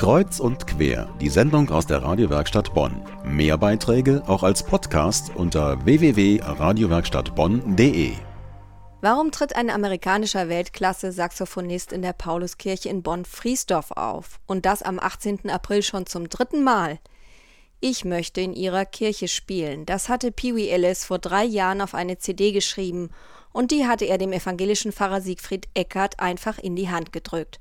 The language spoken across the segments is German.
Kreuz und quer, die Sendung aus der Radiowerkstatt Bonn. Mehr Beiträge auch als Podcast unter www.radiowerkstattbonn.de. Warum tritt ein amerikanischer Weltklasse-Saxophonist in der Pauluskirche in Bonn-Friesdorf auf? Und das am 18. April schon zum dritten Mal? Ich möchte in ihrer Kirche spielen. Das hatte Pee Wee Ellis vor drei Jahren auf eine CD geschrieben und die hatte er dem evangelischen Pfarrer Siegfried Eckert einfach in die Hand gedrückt.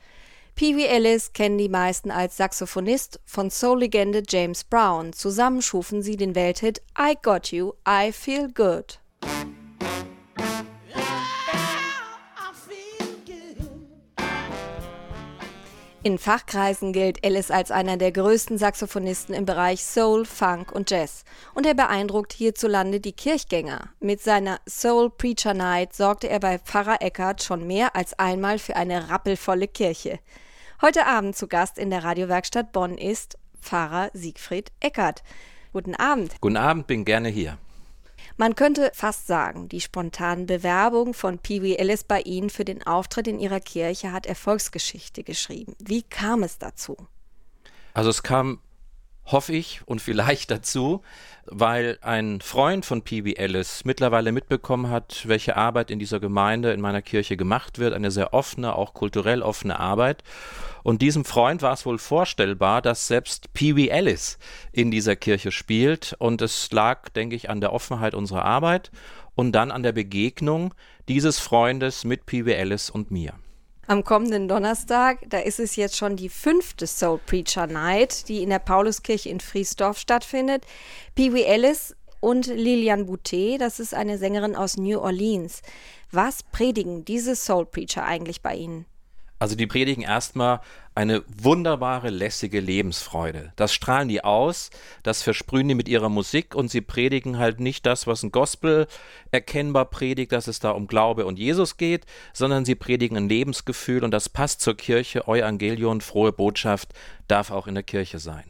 Pee Wee Ellis kennen die meisten als Saxophonist von Soul-Legende James Brown. Zusammen schufen sie den Welthit I Got You, I Feel Good. In Fachkreisen gilt Ellis als einer der größten Saxophonisten im Bereich Soul, Funk und Jazz. Und er beeindruckt hierzulande die Kirchgänger. Mit seiner Soul Preacher Night sorgte er bei Pfarrer Eckert schon mehr als einmal für eine rappelvolle Kirche. Heute Abend zu Gast in der Radiowerkstatt Bonn ist Pfarrer Siegfried Eckert. Guten Abend. Guten Abend, bin gerne hier. Man könnte fast sagen, die spontane Bewerbung von Pee Wee Ellis bei Ihnen für den Auftritt in Ihrer Kirche hat Erfolgsgeschichte geschrieben. Wie kam es dazu? Also es kam hoffe ich, und vielleicht dazu, weil ein Freund von P.B. Ellis mittlerweile mitbekommen hat, welche Arbeit in dieser Gemeinde, in meiner Kirche gemacht wird, eine sehr offene, auch kulturell offene Arbeit. Und diesem Freund war es wohl vorstellbar, dass selbst P.B. Ellis in dieser Kirche spielt. Und es lag, denke ich, an der Offenheit unserer Arbeit und dann an der Begegnung dieses Freundes mit P.B. Ellis und mir am kommenden Donnerstag. Da ist es jetzt schon die fünfte Soul Preacher Night, die in der Pauluskirche in Friesdorf stattfindet. Pee Wee Ellis und Lilian Boutet, das ist eine Sängerin aus New Orleans. Was predigen diese Soul Preacher eigentlich bei Ihnen? Also die predigen erstmal eine wunderbare, lässige Lebensfreude. Das strahlen die aus, das versprühen die mit ihrer Musik und sie predigen halt nicht das, was ein Gospel erkennbar predigt, dass es da um Glaube und Jesus geht, sondern sie predigen ein Lebensgefühl und das passt zur Kirche. Evangelion, frohe Botschaft darf auch in der Kirche sein.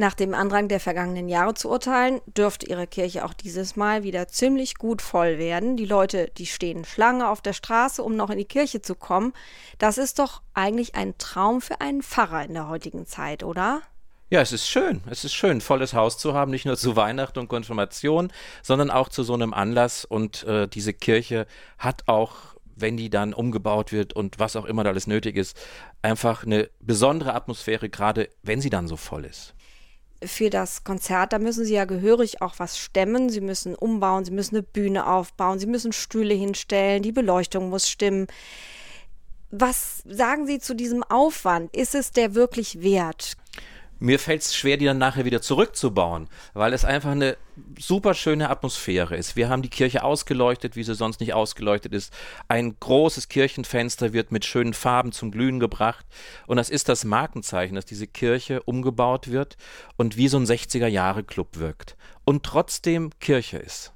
Nach dem Andrang der vergangenen Jahre zu urteilen, dürfte ihre Kirche auch dieses Mal wieder ziemlich gut voll werden. Die Leute, die stehen Schlange auf der Straße, um noch in die Kirche zu kommen. Das ist doch eigentlich ein Traum für einen Pfarrer in der heutigen Zeit, oder? Ja, es ist schön. Es ist schön, volles Haus zu haben, nicht nur zu Weihnachten und Konfirmation, sondern auch zu so einem Anlass. Und äh, diese Kirche hat auch wenn die dann umgebaut wird und was auch immer da alles nötig ist, einfach eine besondere Atmosphäre, gerade wenn sie dann so voll ist für das Konzert, da müssen sie ja gehörig auch was stemmen. Sie müssen umbauen, sie müssen eine Bühne aufbauen, sie müssen Stühle hinstellen, die Beleuchtung muss stimmen. Was sagen Sie zu diesem Aufwand? Ist es der wirklich wert? Mir fällt es schwer, die dann nachher wieder zurückzubauen, weil es einfach eine super schöne Atmosphäre ist. Wir haben die Kirche ausgeleuchtet, wie sie sonst nicht ausgeleuchtet ist. Ein großes Kirchenfenster wird mit schönen Farben zum Glühen gebracht. Und das ist das Markenzeichen, dass diese Kirche umgebaut wird und wie so ein 60er-Jahre-Club wirkt. Und trotzdem Kirche ist.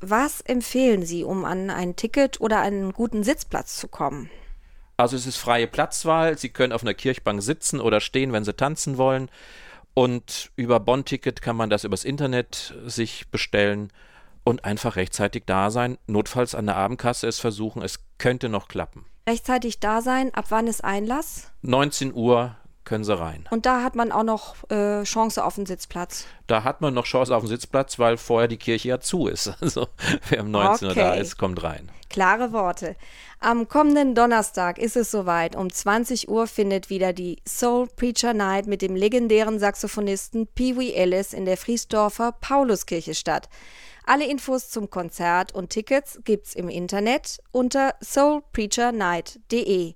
Was empfehlen Sie, um an ein Ticket oder einen guten Sitzplatz zu kommen? Also es ist freie Platzwahl. Sie können auf einer Kirchbank sitzen oder stehen, wenn Sie tanzen wollen. Und über Bonn-Ticket kann man das übers Internet sich bestellen und einfach rechtzeitig da sein. Notfalls an der Abendkasse es versuchen. Es könnte noch klappen. Rechtzeitig da sein. Ab wann ist Einlass? 19 Uhr können sie rein. Und da hat man auch noch äh, Chance auf den Sitzplatz. Da hat man noch Chance auf den Sitzplatz, weil vorher die Kirche ja zu ist. Also wer um 19 okay. Uhr da ist, kommt rein. Klare Worte. Am kommenden Donnerstag ist es soweit. Um 20 Uhr findet wieder die Soul Preacher Night mit dem legendären Saxophonisten Pee Wee Ellis in der Friesdorfer Pauluskirche statt. Alle Infos zum Konzert und Tickets gibt's im Internet unter soulpreachernight.de.